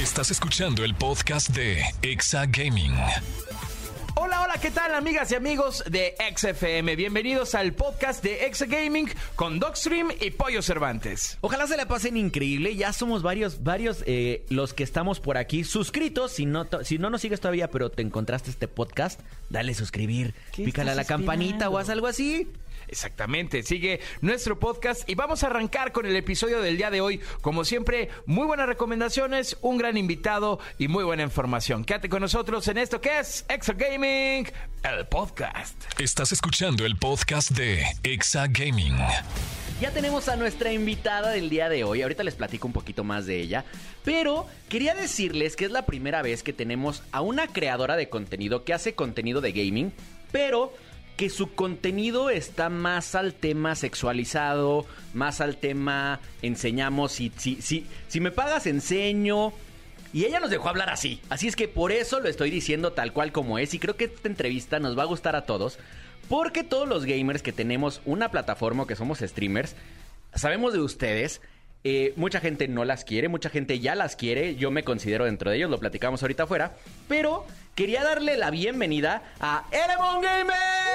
Estás escuchando el podcast de Exa Gaming. Hola, hola, ¿qué tal amigas y amigos de XFM? Bienvenidos al podcast de Exa Gaming con Dogstream y Pollo Cervantes. Ojalá se la pasen increíble. Ya somos varios, varios eh, los que estamos por aquí suscritos. Si no, si no nos sigues todavía, pero te encontraste este podcast, dale suscribir, ¿Qué pícale a la campanita o haz algo así. Exactamente, sigue nuestro podcast y vamos a arrancar con el episodio del día de hoy. Como siempre, muy buenas recomendaciones, un gran invitado y muy buena información. Quédate con nosotros en esto que es Extra Gaming, el podcast. Estás escuchando el podcast de Exa Gaming. Ya tenemos a nuestra invitada del día de hoy. Ahorita les platico un poquito más de ella. Pero quería decirles que es la primera vez que tenemos a una creadora de contenido que hace contenido de gaming, pero que su contenido está más al tema sexualizado, más al tema enseñamos, si, si, si, si me pagas enseño. Y ella nos dejó hablar así. Así es que por eso lo estoy diciendo tal cual como es. Y creo que esta entrevista nos va a gustar a todos. Porque todos los gamers que tenemos una plataforma que somos streamers, sabemos de ustedes. eh, mucha gente no las quiere, mucha gente ya las quiere. Yo me considero dentro de ellos, lo platicamos ahorita afuera. Pero quería darle la bienvenida a Elemon Gamer.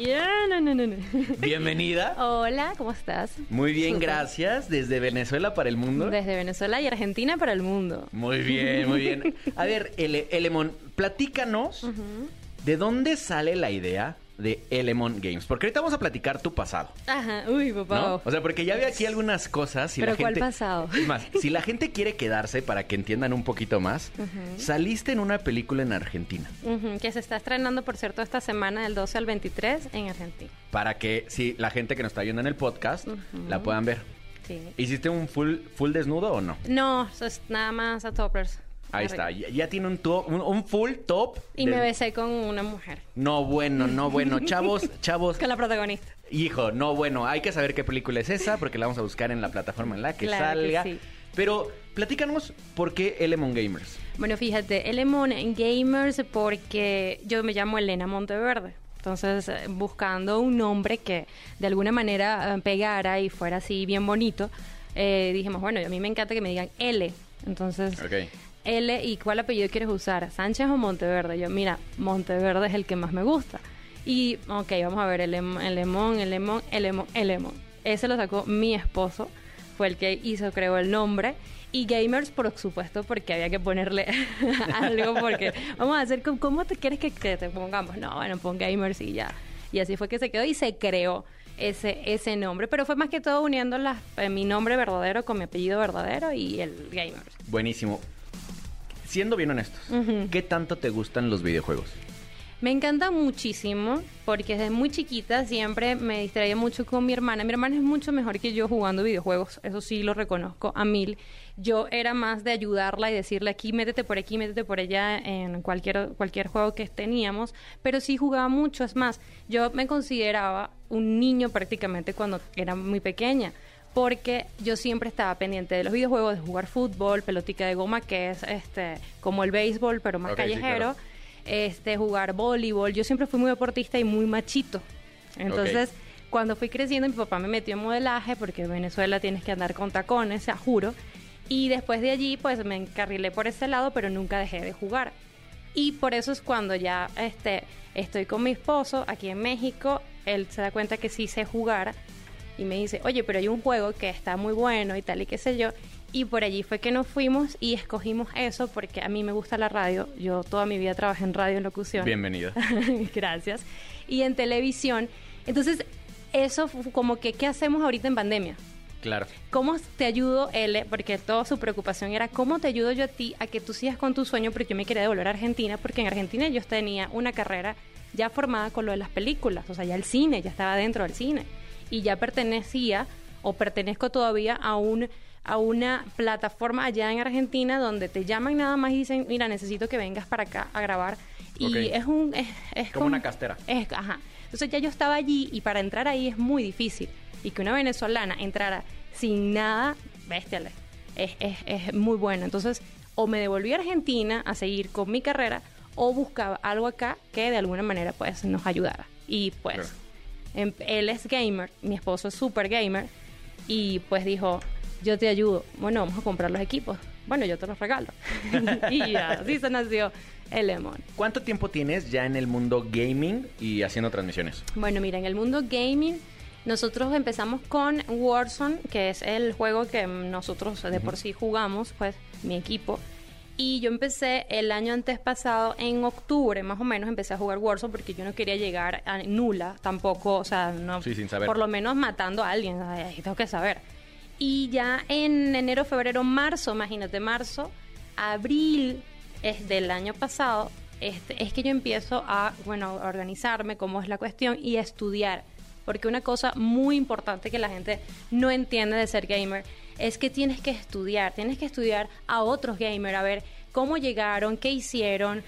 Yeah, no, no, no, no. Bienvenida. Hola, ¿cómo estás? Muy bien, gracias. Desde Venezuela para el mundo. Desde Venezuela y Argentina para el mundo. Muy bien, muy bien. A ver, Ele- Elemon, platícanos de dónde sale la idea de Elemon Games. Porque ahorita vamos a platicar tu pasado. Ajá, uy, papá. ¿no? O sea, porque ya vi aquí algunas cosas. Si Pero la ¿cuál gente, pasado? Es más, si la gente quiere quedarse para que entiendan un poquito más, saliste en una película en Argentina. Que se está estrenando, por cierto, esta semana del 12 al 23 en Argentina. Para que si la gente que nos está viendo en el podcast la puedan ver. Sí. ¿Hiciste un full, full desnudo o no? No, es nada más a toppers. Ahí está. Ya, ya tiene un, to- un, un full top. Y me besé con una mujer, No, bueno, no, bueno. Chavos, chavos. con la protagonista. Hijo, no, bueno, hay que saber qué película es esa porque la vamos a buscar en la plataforma en la que Claro que salga. sí. Pero platícanos por qué Elemon Gamers. Bueno, fíjate, Elemon Gamers porque yo me llamo Elena Monteverde. Entonces, eh, buscando un nombre que de alguna manera eh, pegara y fuera así bien bonito, eh, dijimos, bueno, a mí me encanta que me digan L. Entonces, Ok. L, ¿y cuál apellido quieres usar? ¿Sánchez o Monteverde? Yo, mira, Monteverde es el que más me gusta. Y, ok, vamos a ver, el lemon, el lemon, el lemon, el lemon. Ese lo sacó mi esposo, fue el que hizo, creó el nombre. Y gamers, por supuesto, porque había que ponerle algo, porque vamos a hacer, ¿cómo te quieres que, te pongamos? No, bueno, pon gamers y ya. Y así fue que se quedó y se creó ese, ese nombre. Pero fue más que todo uniendo eh, mi nombre verdadero con mi apellido verdadero y el gamers. Buenísimo. Siendo bien honestos. ¿qué tanto te gustan los videojuegos? Me encanta muchísimo porque desde muy chiquita siempre me distraía mucho con mi hermana. Mi hermana es mucho mejor que yo jugando videojuegos, eso sí lo reconozco a mil. Yo era más de ayudarla y decirle aquí, métete por aquí, métete por allá en cualquier, cualquier juego que teníamos, pero sí jugaba mucho. Es más, yo me consideraba un niño prácticamente cuando era muy pequeña porque yo siempre estaba pendiente de los videojuegos, de jugar fútbol, pelotica de goma, que es este como el béisbol, pero más sí, callejero claro. este, jugar voleibol. Yo siempre fui muy deportista y muy machito. Entonces, cuando fui creciendo, mi papá me metió en modelaje, porque en Venezuela tienes que andar con tacones, a juro. Y después de allí, pues me encarrilé por ese lado, pero nunca dejé de jugar. Y por eso es cuando ya este, estoy con mi esposo aquí en México, él se da cuenta que sí sé jugar y me dice, oye, pero hay un juego que está muy bueno y tal y qué sé yo. Y por allí fue que nos fuimos y escogimos eso porque a mí me gusta la radio. Yo toda mi vida trabajé en radio en locución. Bienvenida. Gracias. Y en televisión. Entonces, eso fue como que, ¿qué hacemos ahorita en pandemia? Claro. ¿Cómo te ayudo, L? Porque toda su preocupación era, ¿cómo te ayudo yo a ti a que tú sigas con tu sueño? Porque yo me quería devolver a Argentina, porque en Argentina yo tenía una carrera ya formada con lo de las películas, o sea, ya el cine, ya estaba dentro del cine. Y ya pertenecía, o pertenezco todavía a un a una plataforma allá en Argentina donde te llaman nada más y dicen, mira, necesito que vengas para acá a grabar. Y es un... Es, es Como una castera. es- ajá. Entonces ya yo estaba allí y para entrar ahí es muy difícil. Y que una venezolana entrara sin nada, bestiale, es, es, es muy bueno. Entonces, o me devolví a Argentina a seguir con mi carrera, o buscaba algo acá que de alguna manera pues nos ayudara. Y pues, Claro. Em- él es gamer, mi esposo es super gamer, y pues dijo, yo te ayudo. Bueno, vamos a comprar los equipos. Bueno, yo te los regalo. y así se nació el Lemon. ¿Cuánto tiempo tienes ya en el mundo gaming y haciendo transmisiones? Bueno, mira, en el mundo gaming nosotros empezamos con Warzone, que es el juego que nosotros de por sí jugamos, pues mi equipo. Y yo empecé el año antes pasado, en octubre más o menos, empecé a jugar Warzone porque yo no quería llegar a nula tampoco, o sea, no, Sí, sin saber. por lo menos matando a alguien, ay, tengo que saber. Y ya en enero, febrero, marzo, imagínate, marzo, abril es del año pasado, este, es que yo empiezo a, bueno, a organizarme cómo es la cuestión y a estudiar. Porque una cosa muy importante que la gente no entiende de ser gamer es que tienes que estudiar, tienes que estudiar a otros gamers, a ver cómo llegaron, qué hicieron,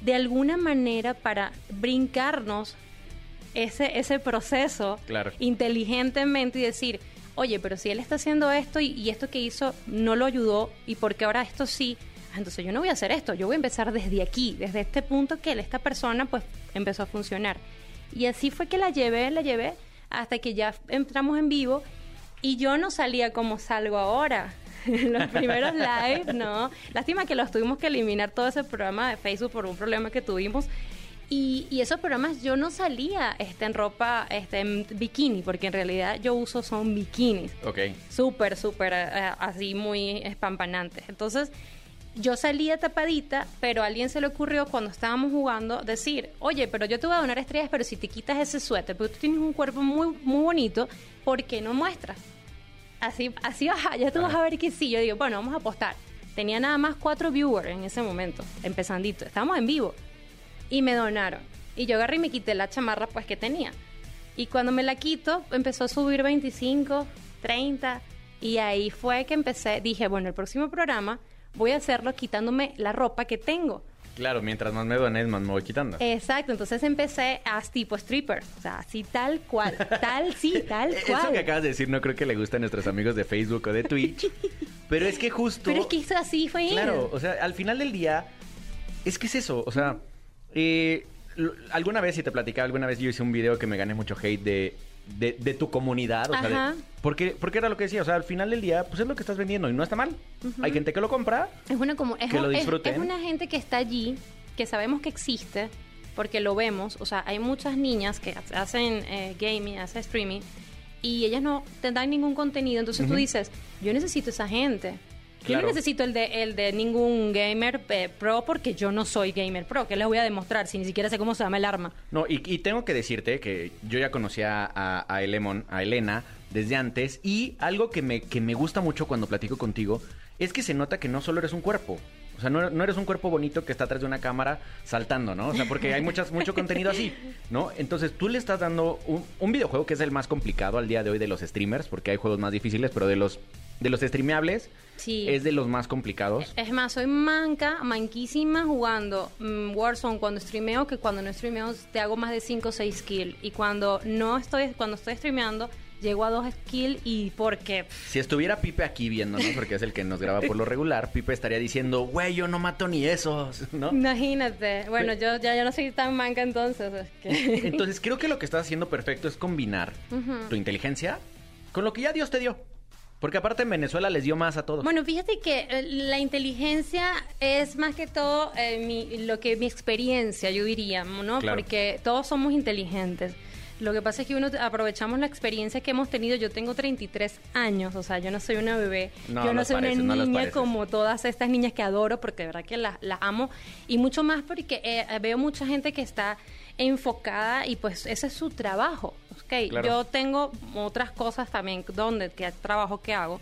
de alguna manera para brincarnos ese, ese proceso Claro. inteligentemente y decir, oye, pero si él está haciendo esto y, y esto que hizo no lo ayudó y porque ahora esto sí, ah, entonces yo no voy a hacer esto, yo voy a empezar desde aquí, desde este punto que él- esta persona pues empezó a funcionar. Y así fue que la llevé, la llevé hasta que ya entramos en vivo y yo no salía como salgo ahora. Los primeros live, no. Lástima que los tuvimos que eliminar todo ese programa de Facebook por un problema que tuvimos. Y, y esos programas yo no salía este, en ropa, este, en bikini, porque en realidad yo uso son bikinis. Ok. Súper, súper eh, así muy espampanantes. Entonces, yo salía tapadita, pero a alguien se le ocurrió cuando estábamos jugando decir, oye, pero yo te voy a donar estrellas, pero si te quitas ese suéter, porque tú tienes un cuerpo muy, muy bonito, ¿por qué no muestras? Así, así vas a- ya tú vas a ver que sí. Yo digo, bueno, vamos a apostar. Tenía nada más cuatro viewers en ese momento, empezandito. Estábamos en vivo. Y me donaron. Y yo agarré y me quité la chamarra pues que tenía. Y cuando me la quito, empezó a subir 25, 30. Y ahí fue que empecé, dije, bueno, el próximo programa voy a hacerlo quitándome la ropa que tengo. Claro, mientras más me dones, más me voy quitando. Exacto, entonces empecé a tipo stripper. O sea, así tal cual. Tal, sí, tal cual. Eso que acabas de decir no creo que le guste a nuestros amigos de Facebook o de Twitch. pero es que justo... Pero es que eso así fue. Claro, o sea, al final del día, es que es eso, o sea, eh, alguna vez, si te platicaba, alguna vez yo hice un video que me gané mucho hate de, de, de tu comunidad, o sea, de- Ajá. porque, porque era lo que decía, o sea, al final del día, pues es lo que estás vendiendo y no está mal. Hay gente que lo compra, Es una como es, Que lo es- disfruten. es una gente que está allí, que sabemos que existe, porque lo vemos. O sea, hay muchas niñas que ha- hacen eh, gaming, hacen streaming, y ellas no te dan ningún contenido. Entonces tú dices, yo necesito esa gente. Yo no necesito el de, el de ningún gamer eh, pro porque yo no soy gamer pro. ¿Qué les voy a demostrar si ni siquiera sé cómo se llama el arma? No, y, y tengo que decirte que yo ya conocía a, a Elemon, a Elena, desde antes, y algo que me, que me gusta mucho cuando platico contigo es que se nota que no solo eres un cuerpo. O sea, no, no eres un cuerpo bonito que está atrás de una cámara saltando, ¿no? O sea, porque hay muchas, mucho contenido así, ¿no? Entonces tú le estás dando un, un videojuego que es el más complicado al día de hoy de los streamers, porque hay juegos más difíciles, pero de los, de los streameables Sí. es de los más complicados. Es más, soy manca, manquísima jugando mm, Warzone cuando streameo, que cuando no streameo te hago más de 5 o 6 kills. Y cuando no estoy, cuando estoy streameando, llego a 2 kills y porque... Si estuviera Pipe aquí viéndonos, porque es el que nos graba por lo regular, Pipe estaría diciendo, güey, yo no mato ni esos, ¿no? Imagínate. Bueno, yo ya, ya no soy tan manca entonces. es que- Entonces creo que lo que estás haciendo perfecto es combinar tu inteligencia con lo que ya Dios te dio. Porque aparte en Venezuela les dio más a todos. Bueno, fíjate que eh, la inteligencia es más que todo eh, mi, lo que mi experiencia, yo diría, ¿no? Claro. Porque todos somos inteligentes. Lo que pasa es que uno aprovechamos la experiencia que hemos tenido. Yo tengo 33 años, o sea, yo no soy una bebé. No, yo no soy una niña como todas estas niñas que adoro, porque de verdad que las, las amo. Y mucho más porque eh, veo mucha gente que está enfocada y pues ese es su trabajo. ¿ok? Claro. Yo tengo otras cosas también donde que trabajo que hago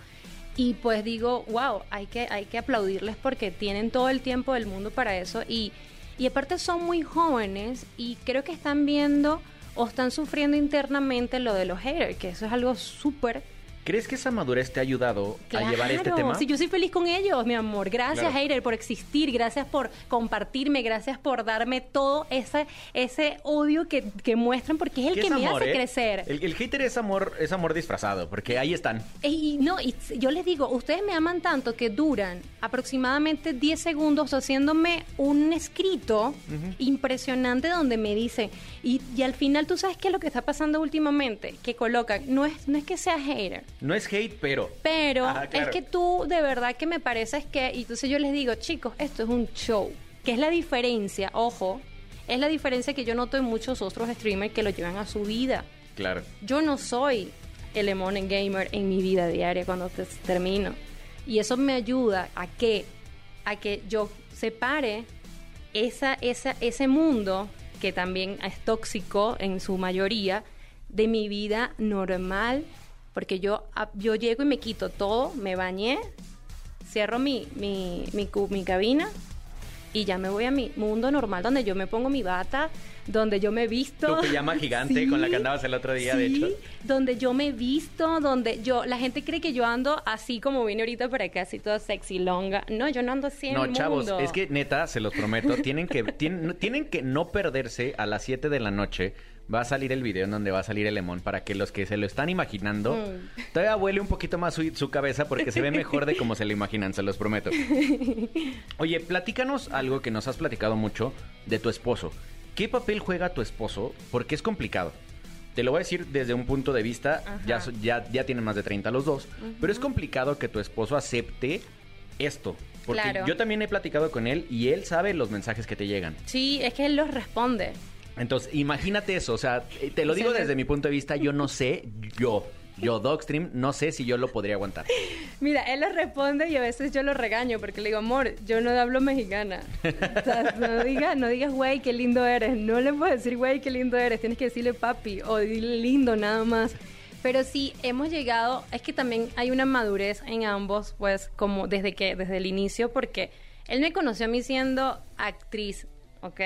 y pues digo wow hay que hay que aplaudirles porque tienen todo el tiempo del mundo para eso y y aparte son muy jóvenes y creo que están viendo o están sufriendo internamente lo de los haters que eso es algo súper ¿Crees que esa madurez te ha ayudado a llevar este tema? Sí, yo soy feliz con ellos, mi amor. Gracias, Claro. hater, por existir. Gracias por compartirme. Gracias por darme todo ese, ese odio que, que muestran, porque es el ¿Qué que me amor, hace eh? crecer. El, el hater es amor, es amor disfrazado, porque ahí están. Y no, y yo les digo, ustedes me aman tanto que duran aproximadamente 10 segundos haciéndome un escrito impresionante donde me dicen, y, y al final tú sabes qué es lo que está pasando últimamente, que colocan, no es, no es que sea hater, No es hate, pero. Pero Ajá, claro. es que tú de verdad que me pareces que, y entonces yo les digo, chicos, esto es un show. Que es la diferencia, ojo, es la diferencia que yo noto en muchos otros streamers que lo llevan a su vida. Claro. Yo no soy el Emon Gamer en mi vida diaria cuando te- termino. Y eso me ayuda a que, a que yo separe esa, esa, ese mundo que también es tóxico en su mayoría de mi vida normal. Porque yo, yo llego y me quito todo, me bañé, cierro mi, mi, mi, mi cabina y ya me voy a mi mundo normal donde yo me pongo mi bata, donde yo me visto. Tu pijama gigante con la que andabas el otro día, de sí, hecho. donde yo me visto, donde yo, la gente cree que yo ando así como vine ahorita para acá, así toda sexy longa. No, yo no ando así en No, el chavos, mundo. es que neta, se los prometo, tienen que, tienen, tienen que no perderse a las 7 de la noche. Va a salir el video en donde va a salir el lemón para que los que se lo están imaginando Mm. todavía huele un poquito más su, su cabeza porque se ve mejor de como se lo imaginan, se los prometo. Oye, platícanos algo que nos has platicado mucho de tu esposo. ¿Qué papel juega tu esposo? Porque es complicado. Te lo voy a decir desde un punto de vista, ya, ya, ya tienen más de 30 los dos, pero es complicado que tu esposo acepte esto. Porque Claro. yo también he platicado con él y él sabe los mensajes que te llegan. Sí, es que él los responde. Entonces, imagínate eso, o sea, eh, te lo digo desde mi punto de vista, yo no sé, yo, yo Dogstream, no sé si yo lo podría aguantar. Mira, él los responde y a veces yo lo regaño porque le digo, amor, yo no hablo mexicana. O sea, no digas, no digas, güey, qué lindo eres. No le puedes decir, güey, qué lindo eres. Tienes que decirle papi o dile lindo nada más. Pero sí, hemos llegado, es que también hay una madurez en ambos, pues, como desde que, desde el inicio, porque él me conoció a mí siendo actriz, ¿ok?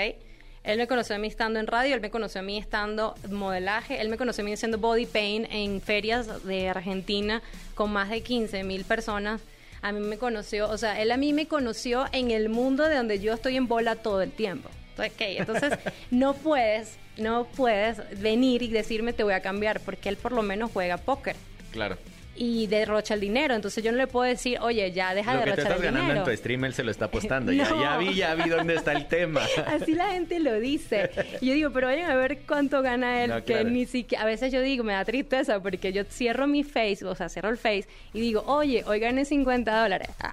Él me conoció a mí estando en radio, él me conoció a mí estando modelaje, él me conoció a mí haciendo body paint en ferias de Argentina con más de 15 mil personas. A mí me conoció, o sea, él a mí me conoció en el mundo de donde yo estoy en bola todo el tiempo. Entonces, ¿qué? Entonces, no puedes, no puedes venir y decirme te voy a cambiar, porque él por lo menos juega póker Claro. Y derrocha el dinero. Entonces yo no le puedo decir, oye, ya deja Lo de que te derrochar estás el ganando dinero. en tu stream, él se lo está apostando. Ya, ya vi, ya vi dónde está el tema. Así la gente lo dice. Y yo digo, pero vayan a ver cuánto gana él, No, que claro. ni siquiera... A veces yo digo, me da tristeza porque yo cierro mi Face, o sea, cierro el Face y digo, oye, hoy gané 50 dólares. Ah.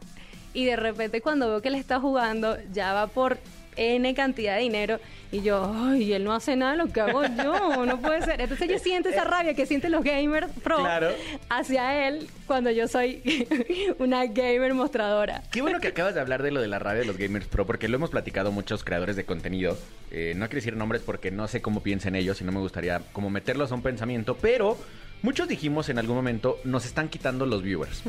Y de repente cuando veo que él está jugando, ya va por N cantidad de dinero y yo, ay, él no hace nada de lo que hago yo, no puede ser. Entonces yo siento esa rabia que sienten los gamers pro Claro. hacia él cuando yo soy una gamer mostradora. Qué bueno que acabas de hablar de lo de la radio de los Gamers Pro, porque lo hemos platicado muchos creadores de contenido. Eh, no quiero decir nombres porque no sé cómo piensen ellos y no me gustaría como meterlos a un pensamiento, pero muchos dijimos en algún momento, nos están quitando los viewers.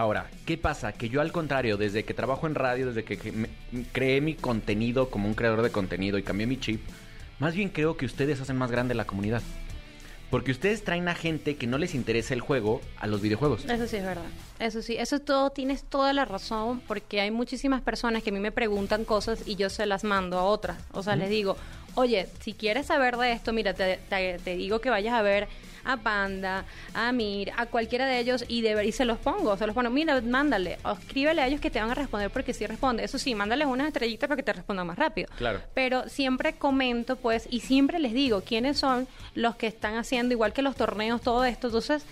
Ahora, ¿qué pasa? Que yo al contrario, desde que trabajo en radio, desde que me- creé mi contenido como un creador de contenido y cambié mi chip, más bien creo que ustedes hacen más grande la comunidad. Porque ustedes traen a gente que no les interesa el juego a los videojuegos. Eso sí es verdad. Eso sí, eso todo tienes toda la razón porque hay muchísimas personas que a mí me preguntan cosas y yo se las mando a otras. O sea, les digo, oye, si quieres saber de esto, mira, te, te- te digo que vayas a ver a Panda, a Mir, a cualquiera de ellos y, de, y se los pongo, se los pongo, mira, mándale, o escríbele a ellos que te van a responder porque sí responde. Eso sí, mándales unas estrellitas para que te respondan más rápido. Claro. Pero siempre comento, pues, y siempre les digo quiénes son los que están haciendo, igual que los torneos, todo esto. Entonces,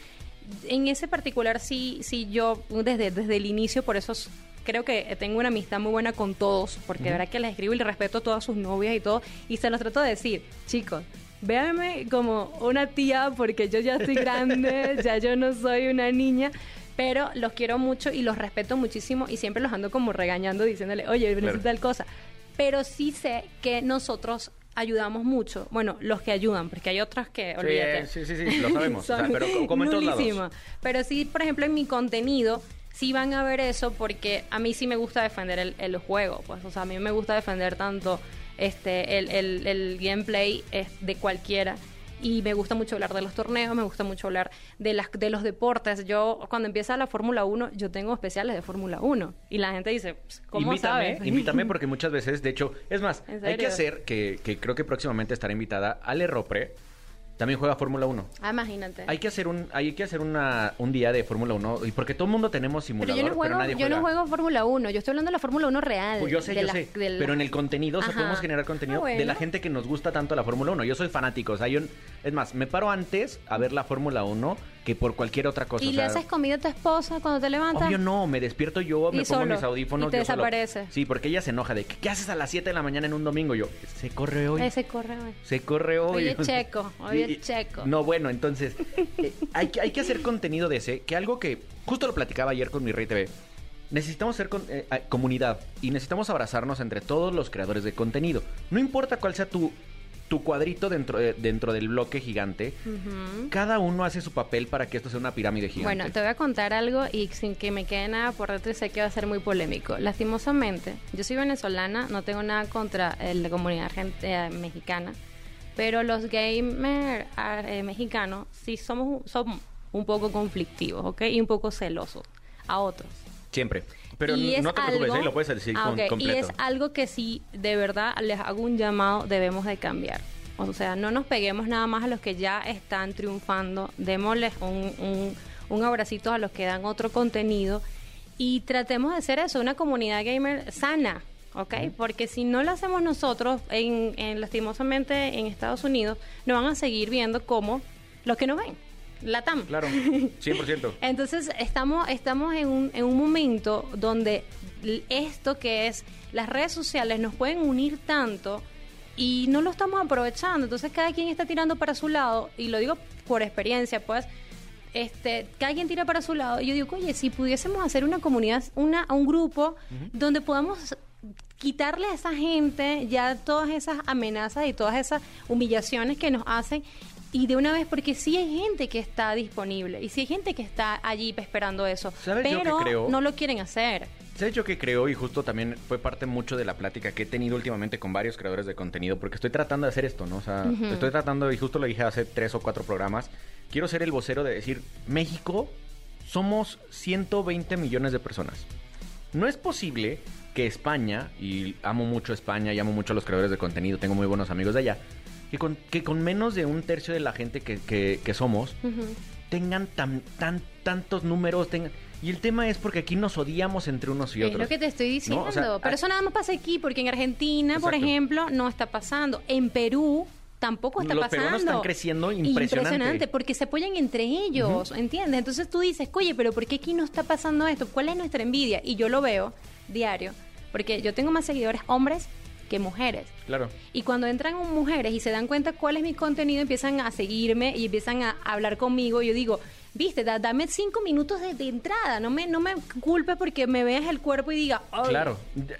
en ese particular sí, sí yo desde, desde el inicio, por eso creo que tengo una amistad muy buena con todos, porque de verdad que les escribo y les respeto a todas sus novias y todo, y se los trato de decir, chicos, véanme como una tía porque yo ya estoy grande, ya yo no soy una niña. Pero los quiero mucho y los respeto muchísimo y siempre los ando como regañando, diciéndole, oye, necesito Claro. tal cosa. Pero sí sé que nosotros ayudamos mucho. Bueno, los que ayudan, porque hay otros que, olvídate. sí, sí, sí, lo sabemos. o sea, Son pero co- como en todos lados. Pero sí, por ejemplo, en mi contenido, sí van a ver eso porque a mí sí me gusta defender el, el juego. Pues, o sea, a mí me gusta defender tanto este el, el, el gameplay de cualquiera. Y me gusta mucho hablar de los torneos, me gusta mucho hablar de las de los deportes. Yo, cuando empieza la Fórmula 1, yo tengo especiales de Fórmula 1. Y la gente dice, ¿cómo invítame, sabes? invítame porque muchas veces, de hecho, es más, ¿En hay que hacer que, que creo que próximamente estará invitada Ale Ropre. También juega Fórmula 1. Ah, imagínate. Hay que hacer un hay que hacer una, un día de Fórmula 1 y porque todo el mundo tenemos Pero simulador, yo no juego, nadie yo no juego Fórmula 1, yo estoy hablando de la Fórmula 1 real. Pues yo sé, yo la- sé. la- Pero en el contenido, o sea, podemos generar contenido Ah, de la gente que nos gusta tanto la Fórmula 1. Yo soy fanático, o sea, yo, es más, me paro antes a ver la Fórmula 1 que por cualquier otra cosa. ¿Y o le sea, haces comida a tu esposa cuando te levantas? Obvio no, me despierto yo, me pongo mis audífonos. y te yo solo. desaparece. Sí, porque ella se enoja de que, ¿qué haces a las 7 de la mañana en un domingo? Yo, se corre hoy. Ese corre hoy. Se corre hoy. Hoy es checo, hoy es Y- checo. No, bueno, entonces, eh, hay, que, hay que hacer contenido de ese, que algo que justo lo platicaba ayer con mi Rey TV. Necesitamos ser con- eh, comunidad y necesitamos abrazarnos entre todos los creadores de contenido. No importa cuál sea tu, tu cuadrito dentro, de- dentro del bloque gigante, cada uno hace su papel para que esto sea una pirámide gigante. Bueno, te voy a contar algo y sin que me quede nada por dentro y sé que va a ser muy polémico. Lastimosamente, yo soy venezolana, no tengo nada contra eh, la comunidad eh, mexicana, pero los gamers ah, eh, mexicanos sí somos, somos un poco conflictivos, ¿ok? Y un poco celosos a otros. Siempre. Pero Y n- es no te preocupes, algo- ¿eh? lo puedes decir Ah, con- completo. Y es algo que sí, de verdad, les hago un llamado, debemos de cambiar. O sea, no nos peguemos nada más a los que ya están triunfando, démosles un, un, un abracito a los que dan otro contenido y tratemos de hacer eso, una comunidad gamer sana, ¿ok? Porque si no lo hacemos nosotros, en, en- lastimosamente en Estados Unidos, nos van a seguir viendo como los que nos ven, la TAM. Claro, 100%. Entonces estamos, estamos en, un, en un momento donde esto que es las redes sociales nos pueden unir tanto y no lo estamos aprovechando. Entonces cada quien está tirando para su lado y lo digo por experiencia, pues. Este, cada quien tira para su lado. Y yo digo, oye, si pudiésemos hacer una comunidad, una, un grupo donde podamos quitarle a esa gente ya todas esas amenazas y todas esas humillaciones que nos hacen y de una vez porque sí hay gente que está disponible y sí hay gente que está allí esperando eso, ¿Sabes yo qué pero creo? no lo quieren hacer. ¿Sabes yo que creo? Y justo también fue parte mucho de la plática que he tenido últimamente con varios creadores de contenido, porque estoy tratando de hacer esto, ¿no? O sea, estoy tratando, y justo lo dije hace tres o cuatro programas, quiero ser el vocero de decir, México somos 120 millones de personas. No es posible que España, y amo mucho España, y amo mucho a los creadores de contenido, tengo muy buenos amigos de allá, que con, que con menos de un tercio de la gente que, que- que somos, tengan tan, tan, tantos números, tengan... Y el tema es porque aquí nos odiamos entre unos y Es otros. lo que te estoy diciendo. No, o sea, pero eso nada más pasa aquí, porque en Argentina, por ejemplo, no está pasando. En Perú tampoco está Los pasando. peruanos están creciendo impresionante. porque se apoyan entre ellos, ¿entiendes? Entonces tú dices, oye, pero ¿por qué aquí no está pasando esto? ¿Cuál es nuestra envidia? Y yo lo veo diario, porque yo tengo más seguidores hombres que mujeres. Claro. Y cuando entran mujeres y se dan cuenta cuál es mi contenido, empiezan a seguirme y empiezan a hablar conmigo. Yo digo, viste, da- dame cinco minutos de, de entrada. No me, no me culpes porque me veas el cuerpo y diga, "Ay". Claro.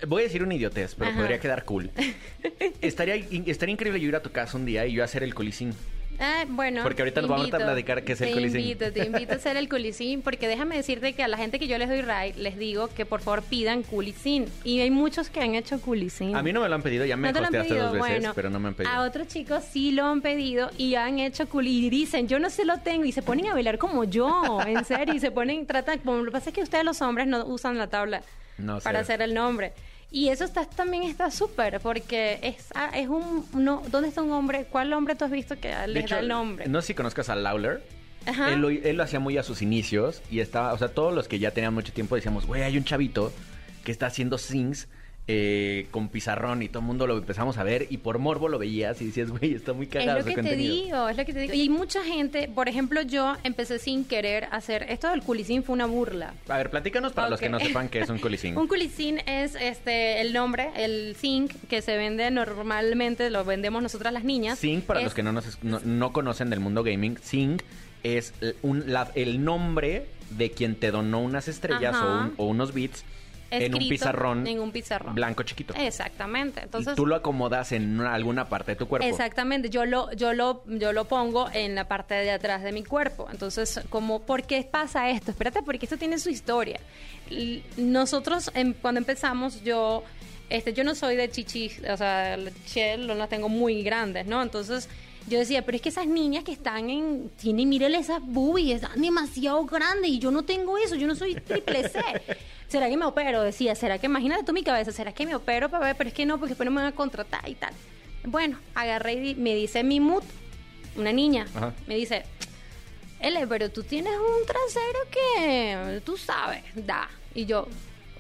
Voy a decir una idiotez, pero Ajá. podría quedar cool. estaría, estaría increíble yo ir a tu casa un día y yo hacer el colisín. Ah, bueno. Porque ahorita nos te vamos a platicar qué es el te culisín. invito, te invito a hacer el culisín, porque déjame decirte que a la gente que yo les doy ride, les digo que por favor pidan culisín. Y hay muchos que han hecho culisín. A mí no me lo han pedido, ya me ¿No te pedido? dos veces, Bueno, pero no me han pedido. A otros chicos sí lo han pedido y han hecho cool y dicen, yo no se lo tengo y se ponen a bailar como yo, en serio, y se ponen, tratan, como lo que pasa es que ustedes los hombres no usan la tabla No, para hacer el nombre. Y eso está, también está súper, porque es, ah, es un, no, ¿dónde está un hombre? ¿Cuál hombre tú has visto que hecho, da el nombre? No sé si conozcas a Lawler. Ajá. Él lo, él lo hacía muy a sus inicios y estaba, o sea, todos los que ya tenían mucho tiempo decíamos, güey, hay un chavito que está haciendo sings eh, con pizarrón y todo el mundo lo empezamos a ver y por morbo lo veías y decías, güey, está muy Es cagado lo su que te digo, es lo que te digo. Y mucha gente, por ejemplo, yo empecé sin querer hacer, esto del culisín fue una burla. A ver, platícanos para los que no sepan qué es un colisín. Un culisín es este el nombre, el zinc que se vende normalmente, lo vendemos nosotras las niñas. Zing, para Es- los que no, nos, es- no, no conocen del mundo gaming, Zing es un- la- el nombre de quien te donó unas estrellas o, un- o unos bits en un pizarrón, en un pizarrón. blanco chiquito. Exactamente. Entonces y tú lo acomodas en una- alguna parte de tu cuerpo. Exactamente, yo lo, yo lo, yo lo pongo en la parte de atrás de mi cuerpo. Entonces, como, ¿por qué pasa esto? Espérate, porque esto tiene su historia. Nosotros, em- cuando empezamos, yo, este, yo no soy de chichis, o sea, la chichel no las tengo muy grandes, ¿no? Entonces, yo decía, pero es que esas niñas que están en, tienen, mírale esas boobies, están demasiado grandes y yo no tengo eso, yo no soy triple C. ¿Será que me opero? Decía, ¿será que, imagínate tú mi cabeza, ¿será que me opero para ver? Pero es que no, porque después no me van a contratar y tal. Bueno, agarré y me dice mi mood, una niña, Ajá. me dice, Ele, pero tú tienes un trasero que tú sabes, da. Y yo,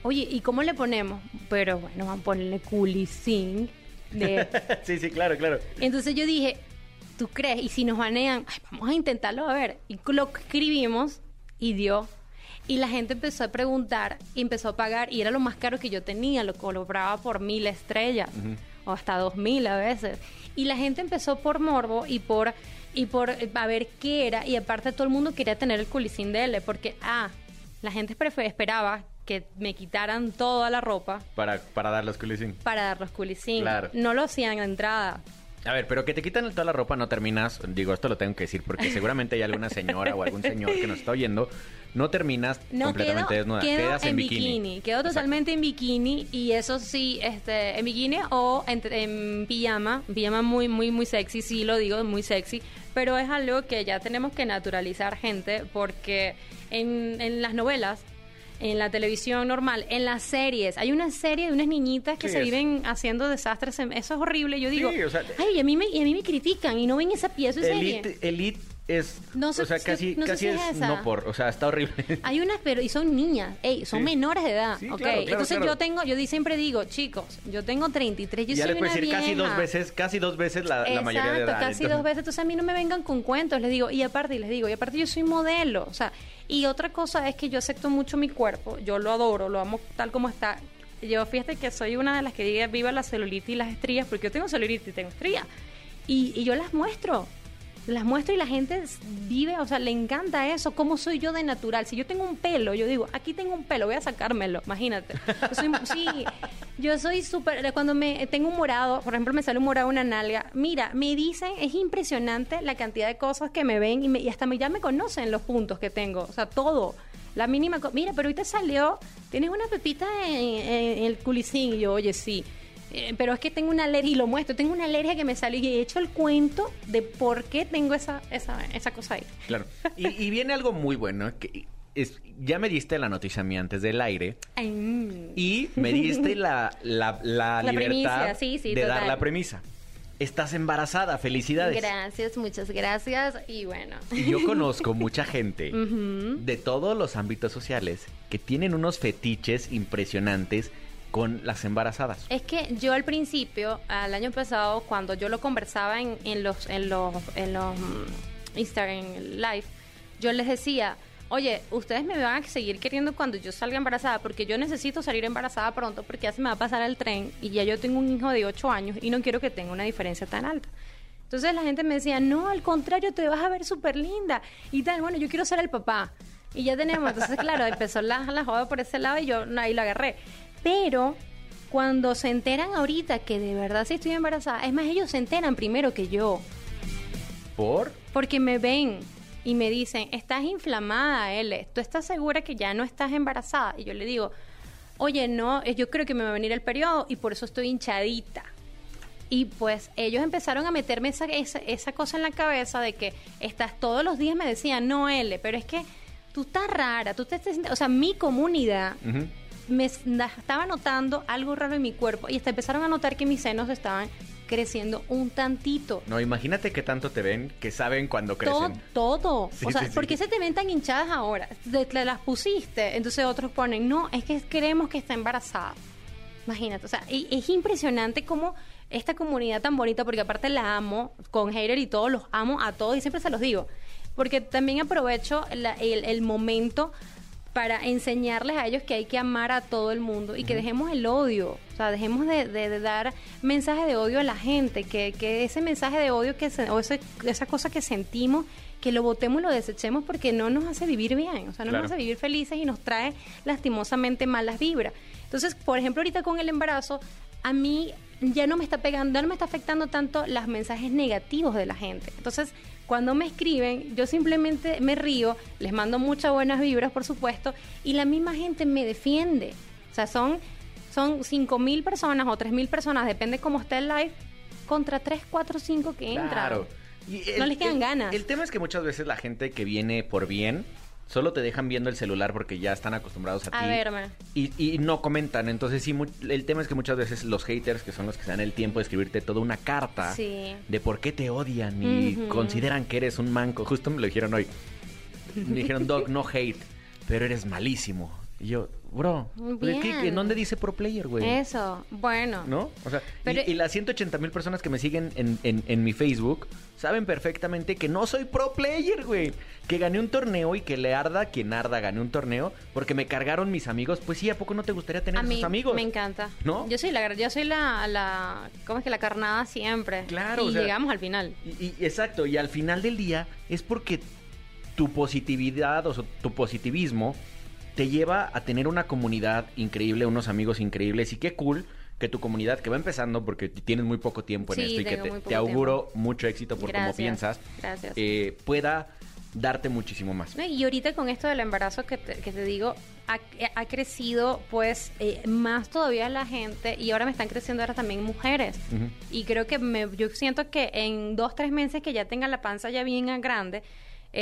oye, ¿y cómo le ponemos? Pero bueno, van a ponerle culisín. De... sí, sí, claro, claro. Entonces yo dije, ¿tú crees? Y si nos banean, ay, vamos a intentarlo a ver. Y lo escribimos y dio. Y la gente empezó a preguntar y empezó a pagar. Y era lo más caro que yo tenía. Lo cobraba por mil estrellas. O hasta dos mil a veces. Y la gente empezó por morbo y por y por eh, a ver qué era. Y aparte todo el mundo quería tener el culisín de él. Porque, ah, la gente esperaba que me quitaran toda la ropa Para, para dar los culisín. para dar los culisín. Claro. No lo hacían de entrada. A ver, pero que te quitan toda la ropa no terminas, digo, esto lo tengo que decir porque seguramente hay alguna señora o algún señor que nos está oyendo, no terminas No completamente quedo, desnuda, quedo quedas en, en, bikini. Quedo Exacto. totalmente en bikini y eso sí, este, en bikini o en, en pijama, pijama muy, muy, muy sexy, sí lo digo, muy sexy, pero es algo que ya tenemos que naturalizar, gente, porque en, en las novelas, en la televisión normal, en las series, hay una serie de unas niñitas que Sí, se es- viven haciendo desastres, en- eso es horrible, yo digo, Sí, o sea, ay, y a mí me, y a mí me critican y no ven esa pieza de serie. Elite, Elite es, No sé o sea, si- casi, no casi si es esa. no por, o sea, está horrible. Hay unas, pero y son niñas, ey, son Sí. menores de edad, Sí, ¿ok? claro, claro, Entonces claro. yo tengo, yo siempre digo, chicos, yo tengo 33, yo ya soy les una decir casi vieja. dos veces, casi dos veces la, la mayoría de Exacto, edad. casi entonces- dos veces. Entonces a mí no me vengan con cuentos, les digo. Y aparte, y les digo, y aparte yo soy modelo. O sea, y otra cosa es que yo acepto mucho mi cuerpo. Yo lo adoro, lo amo tal como está. Yo fíjate que soy una de las que diga viva la celulitis y las estrías, porque yo tengo celulitis y tengo estrías. Y, y yo las muestro. Las muestro y la gente vive, o sea, le encanta eso. ¿Cómo soy yo de natural? Si yo tengo un pelo, yo digo, aquí tengo un pelo, voy a sacármelo, imagínate. Yo soy, sí, yo soy súper, cuando me tengo un morado, por ejemplo, me sale un morado una nalga, mira, me dicen, es impresionante la cantidad de cosas que me ven y, hasta me, ya me conocen los puntos que tengo, o sea, todo. La mínima, mira, pero te salió, tienes una pepita en, en- en el culicín. Y yo, oye, sí. Eh, pero es que tengo una alergia y lo muestro. Tengo una alergia que me salió y he hecho el cuento de por qué tengo esa, esa, esa cosa ahí. Claro. Y, y viene algo muy bueno, que es, ya me diste la noticia a mí antes del aire Ay, mm. y me diste la, la, la, La libertad premisa, sí, sí, de dar la premisa. Estás embarazada, felicidades. Gracias, muchas gracias. Y bueno. Y yo conozco mucha gente de todos los ámbitos sociales que tienen unos fetiches impresionantes con las embarazadas. Es que yo al principio, al año pasado, cuando yo lo conversaba en, en los, en los, en los mm, Instagram Live, yo les decía, oye, ustedes me van a seguir queriendo cuando yo salga embarazada, porque yo necesito salir embarazada pronto, porque ya se me va a pasar el tren y ya yo tengo un hijo de 8 años y no quiero que tenga una diferencia tan alta. Entonces la gente me decía, no, al contrario, te vas a ver súper linda y tal. Bueno, yo quiero ser el papá. Y ya tenemos. Entonces, claro, empezó la, la joda por ese lado y yo ahí lo agarré. Pero cuando se enteran ahorita que de verdad sí estoy embarazada, es más, ellos se enteran primero que yo. ¿Por? Porque me ven y me dicen, estás inflamada, L. ¿Tú estás segura que ya no estás embarazada? Y yo le digo, oye, no, eh, yo creo que me va a venir el periodo y por eso estoy hinchadita. Y pues ellos empezaron a meterme esa, esa, esa cosa en la cabeza de que estás todos los días me decían, no, L, pero es que tú estás rara, tú te estás... O sea, mi comunidad. Me estaba notando algo raro en mi cuerpo y hasta empezaron a notar que mis senos estaban creciendo un tantito. No, imagínate que tanto te ven que saben cuando crecen. Todo, todo. Sí, o sea, sí. ¿por qué se te ven tan hinchadas ahora? Te, te las pusiste. Entonces otros ponen, no, es que creemos que está embarazada. Imagínate, o sea, y es impresionante cómo esta comunidad tan bonita, porque aparte la amo, con hater y todo, los amo a todos y siempre se los digo. Porque también aprovecho la- el, el momento para enseñarles a ellos que hay que amar a todo el mundo y que dejemos el odio, o sea, dejemos de, de- de dar mensajes de odio a la gente, que, que ese mensaje de odio que se- o ese- esa cosa que sentimos, que lo botemos y lo desechemos porque no nos hace vivir bien, o sea, no Claro. nos hace vivir felices y nos trae lastimosamente malas vibras. Entonces, por ejemplo, ahorita con el embarazo, a mí ya no me está pegando, ya no me está afectando tanto los mensajes negativos de la gente. Entonces, cuando me escriben, yo simplemente me río, les mando muchas buenas vibras, por supuesto, y la misma gente me defiende. O sea, son, son 5 mil personas o 3 mil personas, depende cómo esté el live, contra 3, 4, 5 que entran. Claro. Y No les quedan ganas. El tema es que muchas veces la gente que viene por bien solo te dejan viendo el celular porque ya están acostumbrados a, A ti. verme. Y, y no comentan. Entonces, sí, el tema es que muchas veces los haters, que son los que se dan el tiempo de escribirte toda una carta Sí. de por qué te odian y consideran que eres un manco. Justo me lo dijeron hoy. Me dijeron, Doc, no hate, pero eres malísimo. Y yo, bro, pues, ¿qué- qué- Bien. ¿dónde dice pro player, güey? Eso, bueno. ¿No? O sea, Pero- y, y las 180 mil personas que me siguen en, en- en mi Facebook saben perfectamente que no soy pro player, güey. Que gané un torneo y que le arda quien arda, gané un torneo porque me cargaron mis amigos. Pues sí, ¿a poco no te gustaría tener A mí esos amigos? me encanta. ¿No? Yo soy la, yo soy la, la, ¿cómo es que la carnada siempre? Claro, Y o sea- llegamos al final. Y, y- exacto, y al final del día es porque tu positividad o sea, tu positivismo te lleva a tener una comunidad increíble, unos amigos increíbles y qué cool que tu comunidad que va empezando porque tienes muy poco tiempo en Sí, esto y que te, auguro mucho éxito por cómo Gracias, piensas, gracias. eh, pueda darte muchísimo más. No, Y ahorita con esto del embarazo que te, que te digo, ha, ha crecido pues eh, más todavía la gente y ahora me están creciendo ahora también mujeres. Y creo que me, yo siento que en dos, tres meses que ya tenga la panza ya bien grande,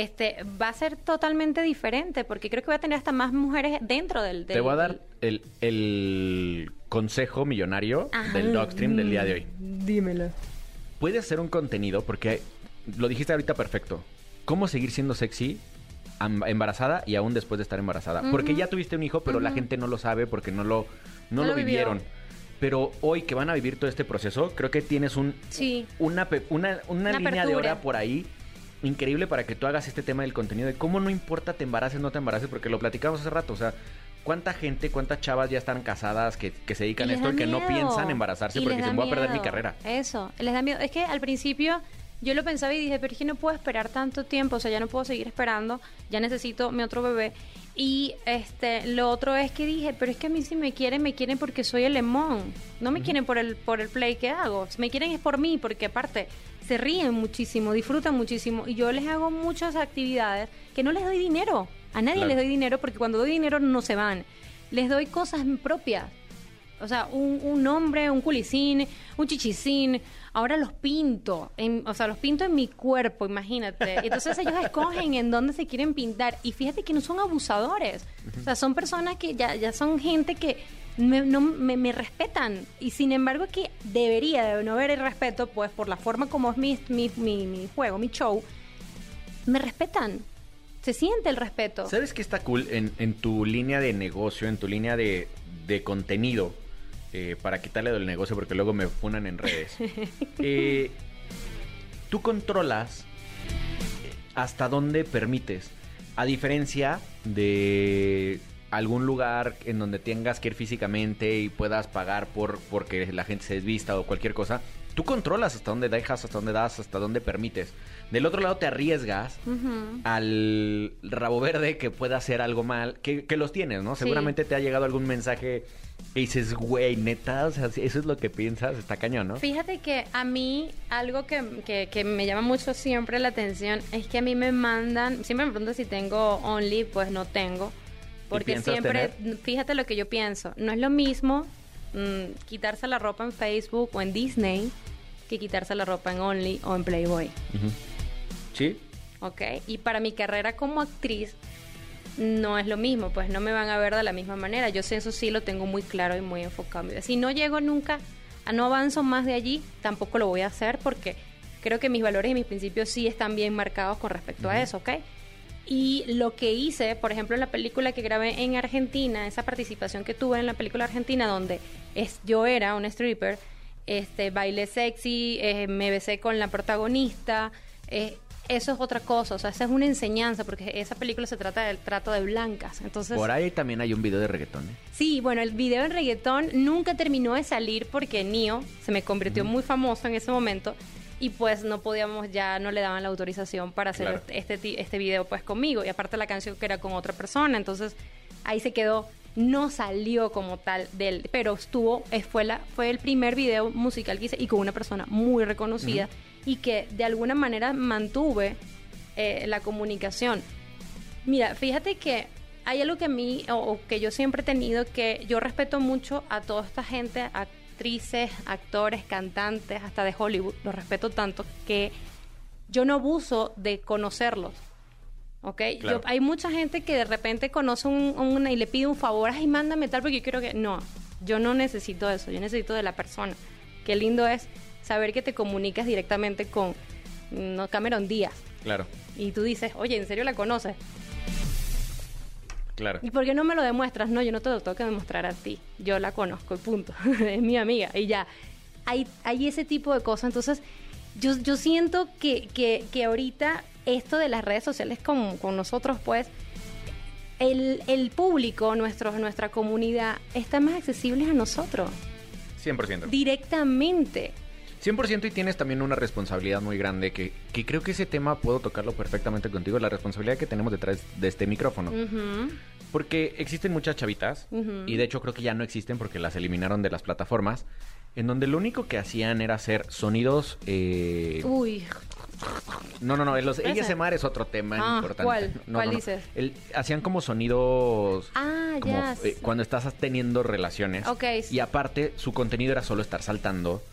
este va a ser totalmente diferente porque creo que voy a tener hasta más mujeres dentro del... Te del- voy a dar el, el consejo millonario Ajá. del Dogstream del día de hoy. Dímelo. puedes hacer un contenido porque lo dijiste ahorita perfecto. ¿Cómo seguir siendo sexy embarazada y aún después de estar embarazada? Porque ya tuviste un hijo, pero la gente no lo sabe porque no lo no, No lo lo vivió. vivieron. Pero hoy que van a vivir todo este proceso, creo que tienes un Sí. una una, una Una línea de hora por ahí increíble para que tú hagas este tema del contenido de cómo no importa te embaraces no te embaraces porque lo platicamos hace rato, o sea, cuánta gente, cuántas chavas ya están casadas que, que se dedican a esto y que no piensan embarazarse Y porque dicen voy a perder mi carrera. Eso, les da miedo. Es que al principio yo lo pensaba y dije, pero es que no puedo esperar tanto tiempo, o sea, ya no puedo seguir esperando, ya necesito mi otro bebé. Y este, lo otro es que dije, pero es que a mí si me quieren, me quieren porque soy el lemón. No me quieren por el, por el play que hago. Si me quieren es por mí, porque aparte se ríen muchísimo, disfrutan muchísimo. Y yo les hago muchas actividades que no les doy dinero. A nadie Claro. les doy dinero porque cuando doy dinero no se van. Les doy cosas propias. O sea, un, un nombre, un culicín, un chichicín. Ahora los pinto. En, o sea, los pinto en mi cuerpo, imagínate. Entonces ellos escogen en dónde se quieren pintar. Y fíjate que no son abusadores. O sea, son personas que ya, ya son gente que me, no, me, me respetan. Y sin embargo que debería de no haber el respeto, pues por la forma como es mi, mi, mi, mi juego, mi show, me respetan. Se siente el respeto. ¿Sabes qué está cool en, en tu línea de negocio, en tu línea de, de contenido? eh, para quitarle del negocio porque luego me funan en redes. Eh, tú controlas eh, hasta dónde permites. A diferencia de algún lugar en donde tengas que ir físicamente y puedas pagar por porque la gente se desvista o cualquier cosa, tú controlas hasta dónde dejas, hasta dónde das, hasta dónde permites. Del otro lado te arriesgas al rabo verde que pueda hacer algo mal, que, que los tienes, ¿no? Sí. Seguramente te ha llegado algún mensaje y dices, güey, neta, o sea, eso es lo que piensas, está cañón, ¿no? Fíjate que a mí algo que, que- que me llama mucho siempre la atención es que a mí me mandan, siempre me preguntan si tengo Only, pues no tengo. Porque siempre, tener? fíjate lo que yo pienso, no es lo mismo mm, quitarse la ropa en Facebook o en Disney que quitarse la ropa en Only o en Playboy. ¿Sí? ¿ok? Y para mi carrera como actriz no es lo mismo, pues no me van a ver de la misma manera. Yo sé eso sí lo tengo muy claro y muy enfocado. Si no llego nunca, a no avanzo más de allí, tampoco lo voy a hacer porque creo que mis valores y mis principios sí están bien marcados con respecto a eso, ¿ok? Y lo que hice, por ejemplo, en la película que grabé en Argentina, esa participación que tuve en la película argentina donde es, yo era un stripper, este, bailé sexy, eh, me besé con la protagonista, eh, eso es otra cosa, o sea, esa es una enseñanza, porque esa película se trata del trato de blancas. Entonces, Por ahí también hay un video de reggaetón, ¿eh? Sí, bueno, el video en reggaetón nunca terminó de salir porque Nio se me convirtió muy famoso en ese momento y pues no podíamos, ya no le daban la autorización para hacer Claro. este, este video pues conmigo y aparte la canción que era con otra persona, entonces ahí se quedó, no salió como tal del, pero estuvo, fue, la, fue el primer video musical que hice y con una persona muy reconocida y que de alguna manera mantuve eh, la comunicación. Mira, fíjate que hay algo que a mí, o, o que yo siempre he tenido, que yo respeto mucho a toda esta gente, actrices, actores, cantantes, hasta de Hollywood, los respeto tanto que yo no abuso de conocerlos. ¿Ok? Claro. Yo- hay mucha gente que de repente conoce un, una y le pide un favor, ay, mándame tal porque yo quiero que... No, yo no necesito eso, yo necesito de la persona. Qué lindo es saber que te comunicas directamente con no, Cameron Díaz Claro. y tú dices, oye, ¿en serio la conoces? Claro. ¿Y por qué no me lo demuestras? No, yo no te lo tengo que demostrar a ti. Yo la conozco y punto. es mi amiga y ya. Hay, hay ese tipo de cosas. Entonces, yo, yo siento que, que, que ahorita esto de las redes sociales con, con nosotros, pues, el, el público, nuestro, nuestra comunidad, está más accesible a nosotros 100%. directamente. 100% y tienes también una responsabilidad muy grande que, que creo que ese tema puedo tocarlo perfectamente contigo, la responsabilidad que tenemos detrás de este micrófono. Porque existen muchas chavitas, y de hecho creo que ya no existen porque las eliminaron de las plataformas, en donde lo único que hacían era hacer sonidos... eh, Uy, no, no, no, los. ASMR es otro tema Ah, importante. ¿cuál? No, ¿Cuál no, no. dices? El- hacían como sonidos... Ah, como eh, cuando estás teniendo relaciones. Ok, sí. Y aparte, su contenido era solo estar saltando.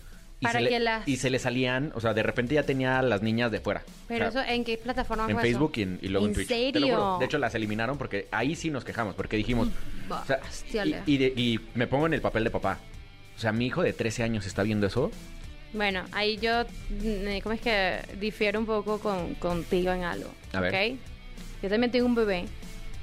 Y Para se le, que las- Y se le salían, o sea, de repente ya tenía a las niñas de fuera. pero O sea, eso, ¿en qué plataforma en fue eso? Facebook y, en- y luego en, ¿En Twitch. Te lo serio? juro. De hecho, las eliminaron porque ahí sí nos quejamos, porque dijimos... o sea, y, y de- y me pongo en el papel de papá. O sea, mi hijo de 13 años está viendo eso. Bueno, ahí yo, mm, ¿cómo es que difiero un poco con, contigo en algo? A ver. ¿ok? Yo también tengo un bebé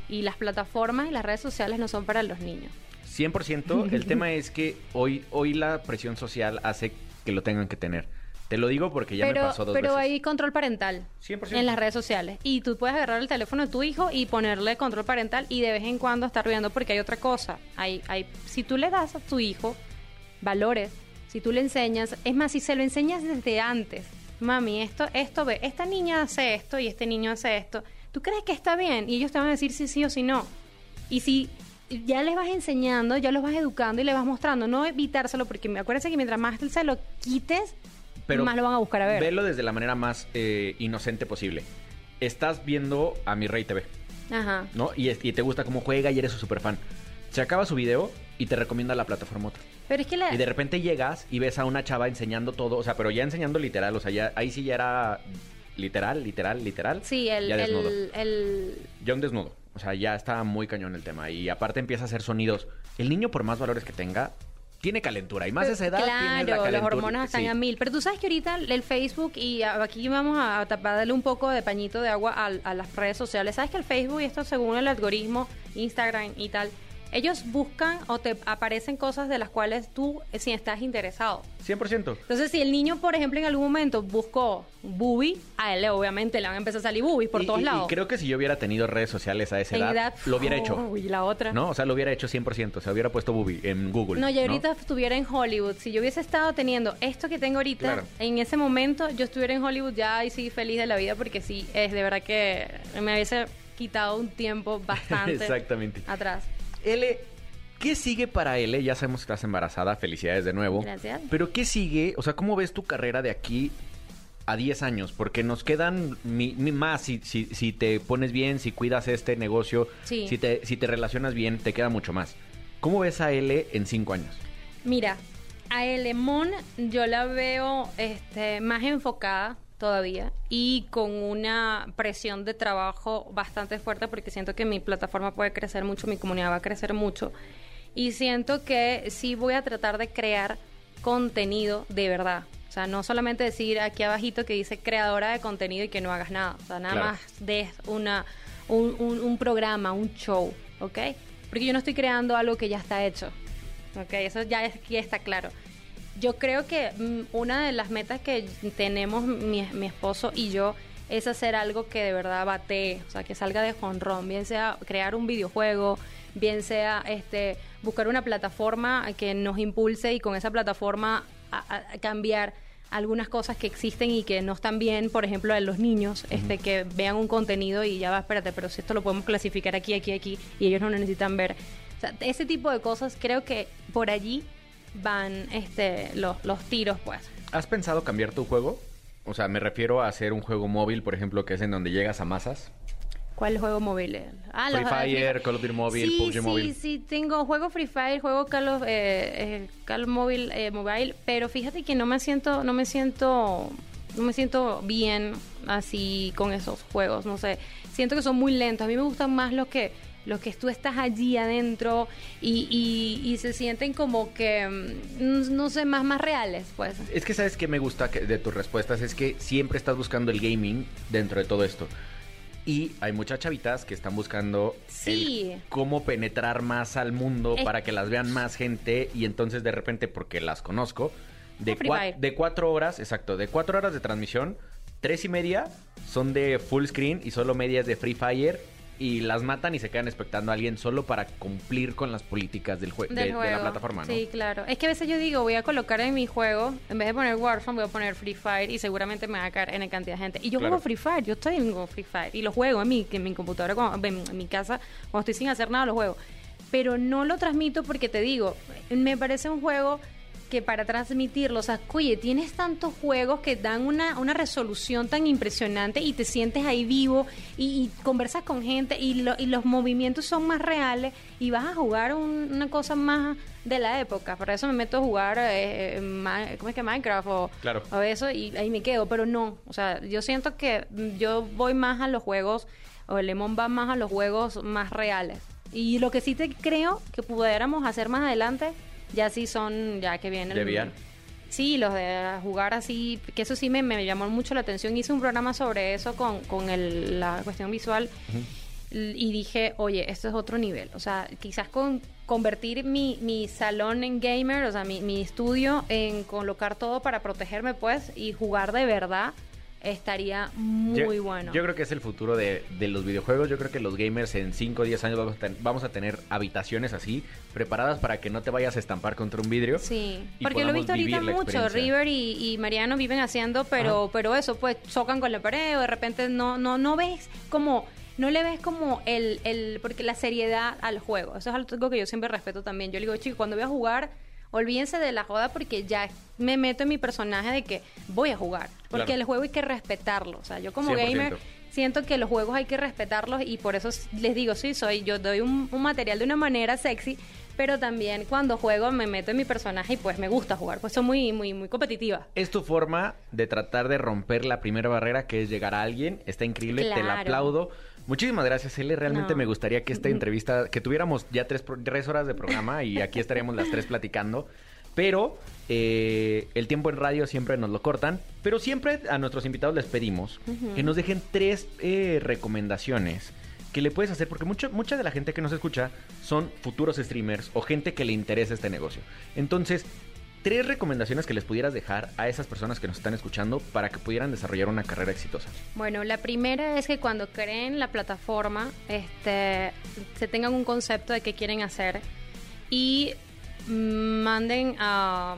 y las plataformas y las redes sociales no son para los niños. 100%. El tema es que hoy, hoy la presión social hace que lo tengan que tener. Te lo digo porque ya pero me pasó dos pero veces. hay control parental 100%. en las redes sociales y tú puedes agarrar el teléfono de tu hijo y ponerle control parental y de vez en cuando estar viendo porque hay otra cosa. Hay, hay, si tú le das a tu hijo valores, si tú le enseñas, es más, si se lo enseñas desde antes, mami, esto, esto ve, esta niña hace esto y este niño hace esto, ¿tú crees que está bien? Y ellos te van a decir sí, sí o sí no. Y si ya les vas enseñando, ya los vas educando y le vas mostrando, no evitárselo, porque me acuérdense que mientras más se lo quites, más lo van a buscar a ver. Velo desde la manera más eh, inocente posible. Estás viendo a mi Rey TV, Ajá. ¿no? Y, te gusta cómo juega y eres su super fan. Se acaba su video y te recomienda la plataforma otra. Pero es que la... Y de repente llegas y ves a una chava enseñando todo, o sea, pero ya enseñando literal, o sea, ya, ahí sí ya era literal, literal, literal. Sí, el, ya desnudo. el, el- Ya un desnudo. O sea, ya está muy cañón el tema. Y aparte empieza a hacer sonidos. El niño, por más valores que tenga, tiene calentura. Y más a esa edad tiene la Claro, calentura. las hormonas están Sí. a mil. Pero tú sabes que ahorita el Facebook, y aquí vamos a taparle un poco de pañito de agua a, a las redes sociales. Sabes que el Facebook, y esto según el algoritmo, Instagram y tal, ellos buscan o te aparecen cosas de las cuales tú eh, sí estás interesado. 100%. Entonces, si el niño, por ejemplo, en algún momento buscó booby, a él obviamente le van a empezar a salir boobies por Y- todos y- lados. Y creo que si yo hubiera tenido redes sociales a esa edad, edad, lo hubiera hecho. Uy, la otra. ¿No? O sea, lo hubiera hecho 100%. O sea, hubiera puesto Bubi en Google. No, yo ahorita estuviera en Hollywood. Si yo hubiese estado teniendo esto que tengo ahorita, Claro. en ese momento yo estuviera en Hollywood ya y sí feliz de la vida porque sí, es de verdad que me hubiese quitado un tiempo bastante Exactamente. atrás. L, ¿qué sigue para L? Ya sabemos que estás embarazada. Felicidades de nuevo. Gracias. Pero ¿qué sigue? O sea, ¿cómo ves tu carrera de aquí a 10 años? Porque nos quedan mi- mi- más si, si, si te pones bien, si cuidas este negocio, Sí. si, te, si te relacionas bien, te queda mucho más. ¿Cómo ves a L en 5 años? Mira, a Elemón yo la veo este, más enfocada todavía y con una presión de trabajo bastante fuerte porque siento que mi plataforma puede crecer mucho, mi comunidad va a crecer mucho y siento que sí voy a tratar de crear contenido de verdad. O sea, no solamente decir aquí abajito que dice creadora de contenido y que no hagas nada. O sea, nada Claro. más de una, un, un- un programa, un show, ¿ok? Porque yo no estoy creando algo que ya está hecho. Ok, eso ya, es- ya está claro. Yo creo que mm, una de las metas que tenemos mi, mi esposo y yo es hacer algo que de verdad batee, o sea, que salga de jonrón, bien sea crear un videojuego, bien sea este buscar una plataforma que nos impulse y con esa plataforma a, cambiar algunas cosas que existen y que no están bien, por ejemplo, a los niños, este que vean un contenido y ya va, espérate, pero si esto lo podemos clasificar aquí, aquí, aquí, y ellos no lo necesitan ver. O sea, ese tipo de cosas creo que por allí van este los, los tiros, pues. ¿Has pensado cambiar tu juego? O sea, me refiero a hacer un juego móvil, por ejemplo, que es en donde llegas a masas. ¿Cuál juego móvil? Ah, Free los- Fire, Free- Call of Duty Mobile, sí, PUBG sí, Mobile. Sí, tengo juego Free Fire, juego Call of, eh, eh, Call of Mobile, eh, Mobile, pero fíjate que no me siento, no me siento, no me siento bien así con esos juegos, no sé. Siento que son muy lentos. A mí me gustan más los que los que tú estás allí adentro y, y- y se sienten como que, mm, no sé, más, más reales, pues. Es que sabes que me gusta que- de tus respuestas es que siempre estás buscando el gaming dentro de todo esto. Y hay muchas chavitas que están buscando Sí. el cómo penetrar más al mundo Es- para que las vean más gente y entonces de repente, porque las conozco, de, cua- de cuatro horas, exacto, de cuatro horas de transmisión, tres y media son de full screen y solo media es de Free Fire y las matan y se quedan expectando a alguien solo para cumplir con las políticas del, jue- del de, de juego. la plataforma, ¿no? Sí, claro. Es que a veces yo digo, voy a colocar en mi juego, en vez de poner Warzone, voy a poner Free Fire y seguramente me va a caer en cantidad de gente. Y yo Claro. juego Free Fire, yo estoy en Free Fire y lo juego en mi, en mi computadora, en mi casa, cuando estoy sin hacer nada, lo juego. Pero no lo transmito porque te digo, me parece un juego que para transmitirlo, o sea, oye, tienes tantos juegos que dan una, una resolución tan impresionante y te sientes ahí vivo y, y conversas con gente y, lo- y los movimientos son más reales y vas a jugar un- una cosa más de la época. Por eso me meto a jugar, eh, eh, ¿cómo es que Minecraft o, Claro. o eso y ahí me quedo, pero no, o sea, yo siento que yo voy más a los juegos, o el Lemon va más a los juegos más reales. Y lo que sí te creo que pudiéramos hacer más adelante, ya sí son, ya que vienen... ¿De VR? Sí, los de jugar así, que eso sí me, me llamó mucho la atención. Hice un programa sobre eso con, con el- la cuestión visual y dije, oye, esto es otro nivel. O sea, quizás con convertir mi, mi salón en gamer, o sea, mi, mi estudio en colocar todo para protegerme, pues, y jugar de verdad, estaría muy Yo- bueno. Yo creo que es el futuro de, de los videojuegos. Yo creo que los gamers en 5 o 10 años vamos a, ten- vamos a tener habitaciones así, preparadas para que no te vayas a estampar contra un vidrio. Sí, porque lo he visto ahorita mucho. River y, y Mariano viven haciendo, pero, pero eso, pues chocan con la pared o de repente no, no, no ves como, no le ves como el, el, porque la seriedad al juego. Eso es algo que yo siempre respeto también. Yo le digo, chicos, cuando voy a jugar, olvídense de la joda porque ya me meto en mi personaje de que voy a jugar. Porque Claro. el juego hay que respetarlo. O sea, yo como 100%. gamer siento que los juegos hay que respetarlos y por eso les digo, sí, soy, yo doy un, un material de una manera sexy, pero también cuando juego me meto en mi personaje y pues me gusta jugar, pues soy muy, muy, muy competitiva. Es tu forma de tratar de romper la primera barrera que es llegar a alguien. Está increíble, te la aplaudo. Muchísimas gracias, Ele. Realmente No. me gustaría que esta entrevista, que tuviéramos ya tres, tres horas de programa y aquí estaríamos las tres platicando. Pero eh, el tiempo en radio siempre nos lo cortan. Pero siempre a nuestros invitados les pedimos que nos dejen tres eh, recomendaciones que le puedes hacer, porque mucho, mucha de la gente que nos escucha son futuros streamers o gente que le interesa este negocio. Entonces, tres recomendaciones que les pudieras dejar a esas personas que nos están escuchando para que pudieran desarrollar una carrera exitosa. Bueno, la primera es que cuando creen la plataforma, este, se tengan un concepto de qué quieren hacer y mm, manden a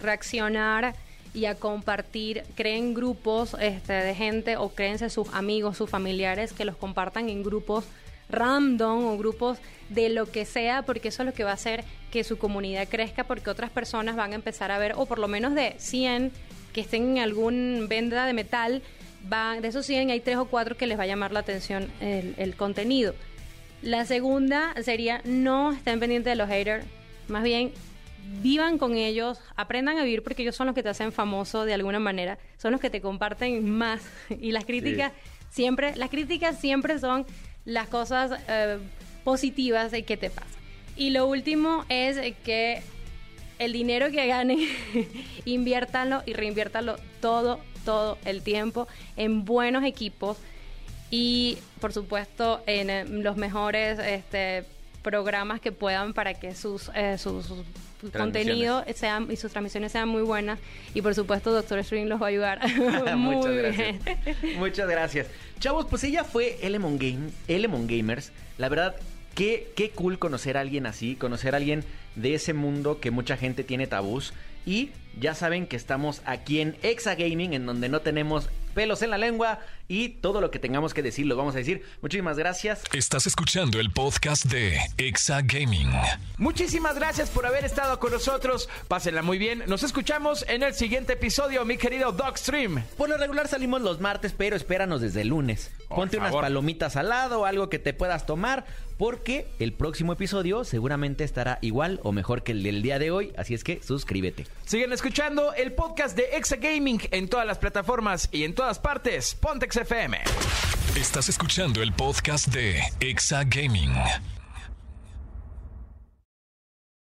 reaccionar y a compartir, creen grupos este, de gente o créense sus amigos, sus familiares que los compartan en grupos random o grupos de lo que sea, porque eso es lo que va a hacer que su comunidad crezca, porque otras personas van a empezar a ver, o por lo menos de 100 que estén en algún venda de metal, van, de esos 100 hay tres o cuatro que les va a llamar la atención el, el contenido. La segunda sería no estén pendientes de los haters, más bien vivan con ellos, aprendan a vivir porque ellos son los que te hacen famoso de alguna manera, son los que te comparten más y las críticas siempre, las críticas siempre son las cosas eh, positivas de que te pasan. Y lo último es que el dinero que ganen, inviértanlo y reinviértanlo todo, todo el tiempo en buenos equipos y, por supuesto, en eh, los mejores este, programas que puedan para que sus, eh, sus, sus contenidos sean y sus transmisiones sean muy buenas. Y, por supuesto, Doctor Stream los va a ayudar muy Muchas bien. gracias. Muchas gracias. Chavos, pues ella fue Elemon, Game, Elemon Gamers. La verdad, qué, qué cool conocer a alguien así, conocer a alguien de ese mundo que mucha gente tiene tabús. Y ya saben que estamos aquí en Exa Gaming, en donde no tenemos pelos en la lengua y todo lo que tengamos que decir lo vamos a decir. Muchísimas gracias. Estás escuchando el podcast de Exa Gaming. Muchísimas gracias por haber estado con nosotros. Pásenla muy bien. Nos escuchamos en el siguiente episodio, mi querido Dogstream. Por lo regular salimos los martes, pero espéranos desde el lunes. Por Ponte unas palomitas al lado, algo que te puedas tomar, porque el próximo episodio seguramente estará igual o mejor que el del día de hoy, así es que suscríbete. Siguen escuchando el podcast de Exa Gaming en todas las plataformas y en todas partes. Pontex FM. Estás escuchando el podcast de Exa Gaming.